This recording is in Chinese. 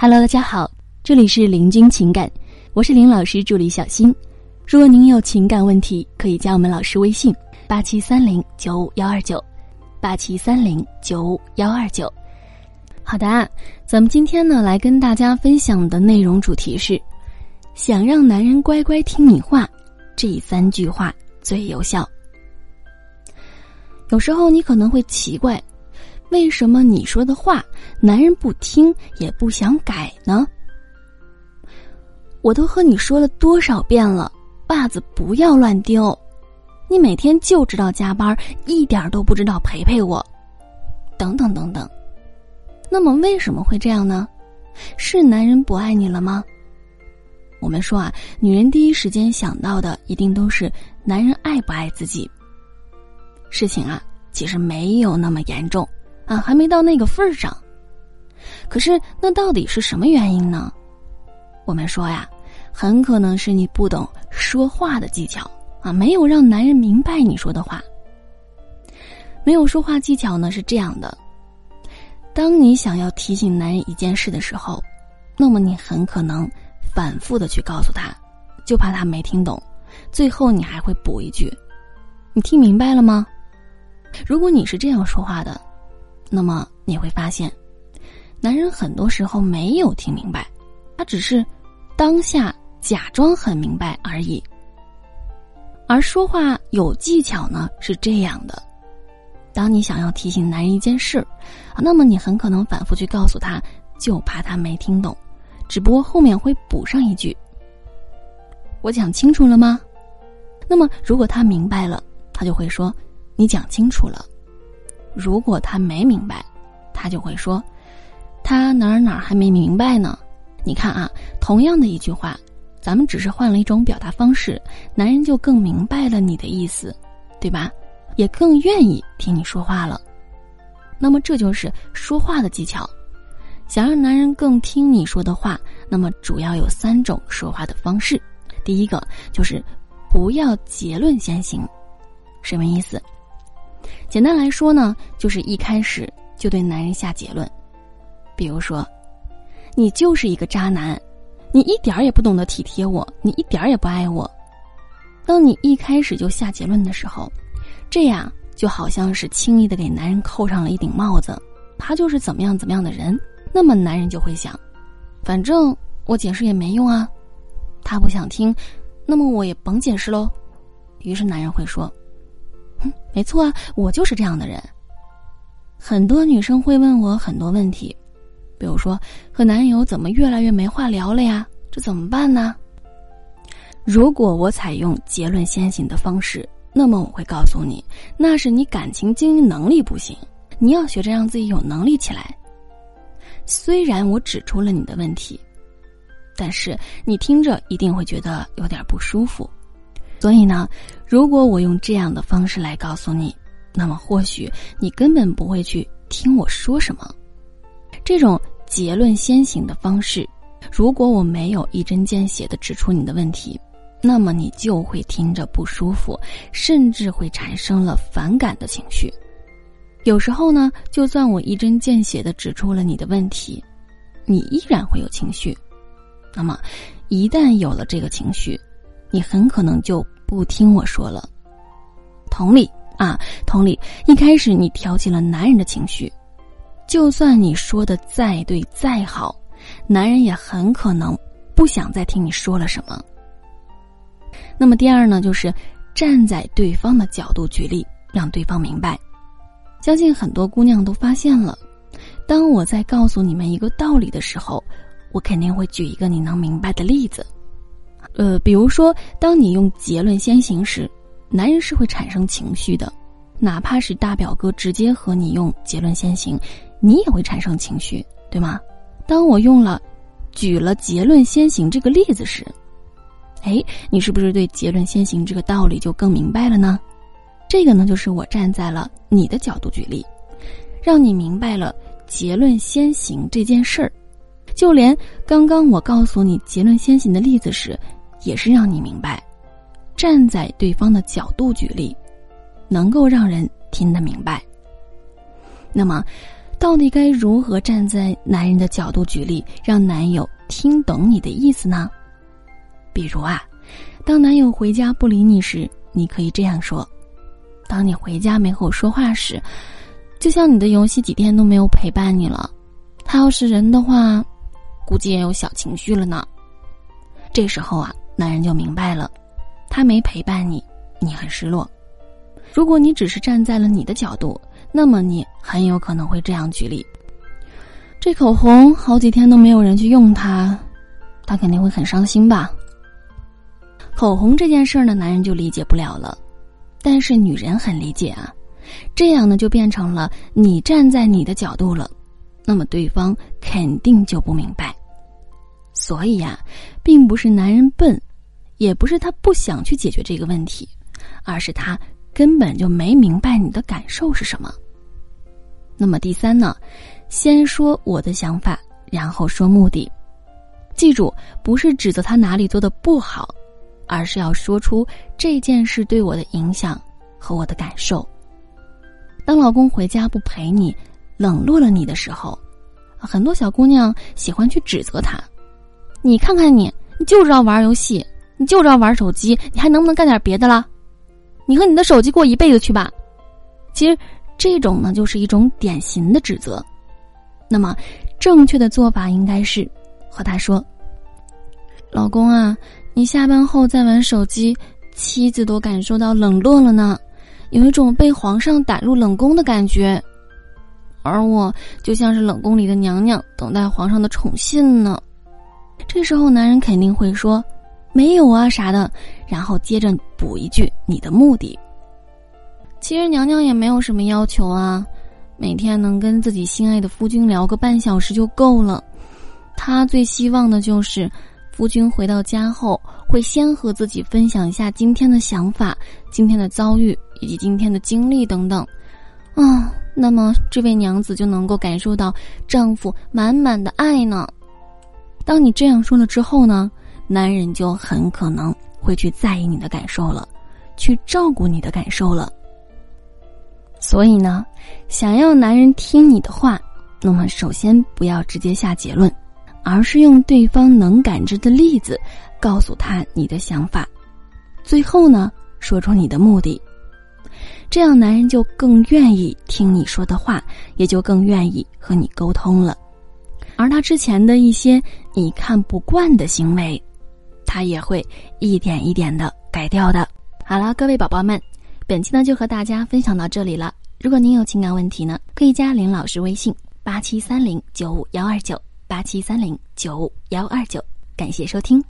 Hello，大家好，这里是林君情感，我是林老师助理小新。如果您有情感问题，可以加我们老师微信：八七三零九五幺二九，八七三零九五幺二九。好的啊，咱们今天呢来跟大家分享的内容主题是：想让男人乖乖听你话，这三句话最有效。有时候你可能会奇怪，为什么你说的话男人不听也不想改呢？我都和你说了多少遍了。袜子不要乱丢，你每天就知道加班，一点都不知道陪陪我，等等等等。那么为什么会这样呢？是男人不爱你了吗？我们说啊，女人第一时间想到的一定都是男人爱不爱自己。事情啊，其实没有那么严重啊，还没到那个份儿上。可是那到底是什么原因呢？我们说呀。很可能是你不懂说话的技巧啊，没有让男人明白你说的话。没有说话技巧呢，是这样的：当你想要提醒男人一件事的时候，那么你很可能反复的去告诉他，就怕他没听懂，最后你还会补一句：“你听明白了吗？”如果你是这样说话的，那么你会发现，男人很多时候没有听明白，他只是当下。假装很明白而已。而说话有技巧呢，是这样的：当你想要提醒男人一件事，那么你很可能反复去告诉他，就怕他没听懂，只不过后面会补上一句：“我讲清楚了吗？”那么如果他明白了，他就会说：“你讲清楚了。”如果他没明白，他就会说：“他哪儿哪儿还没明白呢？”你看啊，同样的一句话。咱们只是换了一种表达方式，男人就更明白了你的意思，对吧？也更愿意听你说话了。那么这就是说话的技巧。想让男人更听你说的话，那么主要有三种说话的方式。第一个就是不要结论先行，什么意思？简单来说呢，就是一开始就对男人下结论，比如说，你就是一个渣男。你一点儿也不懂得体贴我，你一点儿也不爱我。当你一开始就下结论的时候，这样就好像是轻易的给男人扣上了一顶帽子，他就是怎么样怎么样的人。那么男人就会想，反正我解释也没用啊，他不想听，那么我也甭解释喽。于是男人会说：“哼，没错啊，我就是这样的人。”很多女生会问我很多问题。比如说，和男友怎么越来越没话聊了呀？这怎么办呢？如果我采用结论先行的方式，那么我会告诉你，那是你感情经营能力不行，你要学着让自己有能力起来。虽然我指出了你的问题，但是你听着一定会觉得有点不舒服。所以呢，如果我用这样的方式来告诉你，那么或许你根本不会去听我说什么。这种结论先行的方式，如果我没有一针见血的指出你的问题，那么你就会听着不舒服，甚至会产生了反感的情绪。有时候呢，就算我一针见血的指出了你的问题，你依然会有情绪。那么，一旦有了这个情绪，你很可能就不听我说了。同理啊，同理，一开始你挑起了男人的情绪。就算你说的再对再好，男人也很可能不想再听你说了什么。那么第二呢，就是站在对方的角度举例，让对方明白。相信很多姑娘都发现了，当我在告诉你们一个道理的时候，我肯定会举一个你能明白的例子。呃，比如说，当你用结论先行时，男人是会产生情绪的，哪怕是大表哥直接和你用结论先行。你也会产生情绪，对吗？当我用了“举了结论先行”这个例子时，哎，你是不是对“结论先行”这个道理就更明白了呢？这个呢，就是我站在了你的角度举例，让你明白了“结论先行”这件事儿。就连刚刚我告诉你“结论先行”的例子时，也是让你明白，站在对方的角度举例，能够让人听得明白。那么。到底该如何站在男人的角度举例，让男友听懂你的意思呢？比如啊，当男友回家不理你时，你可以这样说：“当你回家没和我说话时，就像你的游戏几天都没有陪伴你了。他要是人的话，估计也有小情绪了呢。”这时候啊，男人就明白了，他没陪伴你，你很失落。如果你只是站在了你的角度，那么你很有可能会这样举例：这口红好几天都没有人去用它，他肯定会很伤心吧。口红这件事儿呢，男人就理解不了了，但是女人很理解啊。这样呢，就变成了你站在你的角度了，那么对方肯定就不明白。所以呀，并不是男人笨，也不是他不想去解决这个问题，而是他。根本就没明白你的感受是什么。那么第三呢，先说我的想法，然后说目的。记住，不是指责他哪里做的不好，而是要说出这件事对我的影响和我的感受。当老公回家不陪你，冷落了你的时候，很多小姑娘喜欢去指责他：“你看看你，你就知道玩游戏，你就知道玩手机，你还能不能干点别的了？”你和你的手机过一辈子去吧，其实这种呢就是一种典型的指责。那么正确的做法应该是和他说：“老公啊，你下班后再玩手机，妻子都感受到冷落了呢，有一种被皇上打入冷宫的感觉，而我就像是冷宫里的娘娘，等待皇上的宠信呢。”这时候男人肯定会说。没有啊，啥的，然后接着补一句你的目的。其实娘娘也没有什么要求啊，每天能跟自己心爱的夫君聊个半小时就够了。她最希望的就是夫君回到家后会先和自己分享一下今天的想法、今天的遭遇以及今天的经历等等。啊，那么这位娘子就能够感受到丈夫满满的爱呢。当你这样说了之后呢？男人就很可能会去在意你的感受了，去照顾你的感受了。所以呢，想要男人听你的话，那么首先不要直接下结论，而是用对方能感知的例子告诉他你的想法，最后呢，说出你的目的，这样男人就更愿意听你说的话，也就更愿意和你沟通了。而他之前的一些你看不惯的行为。他也会一点一点的改掉的。好了，各位宝宝们，本期呢就和大家分享到这里了。如果您有情感问题呢，可以加林老师微信八七三零九五幺二九八七三零九五幺二九。感谢收听。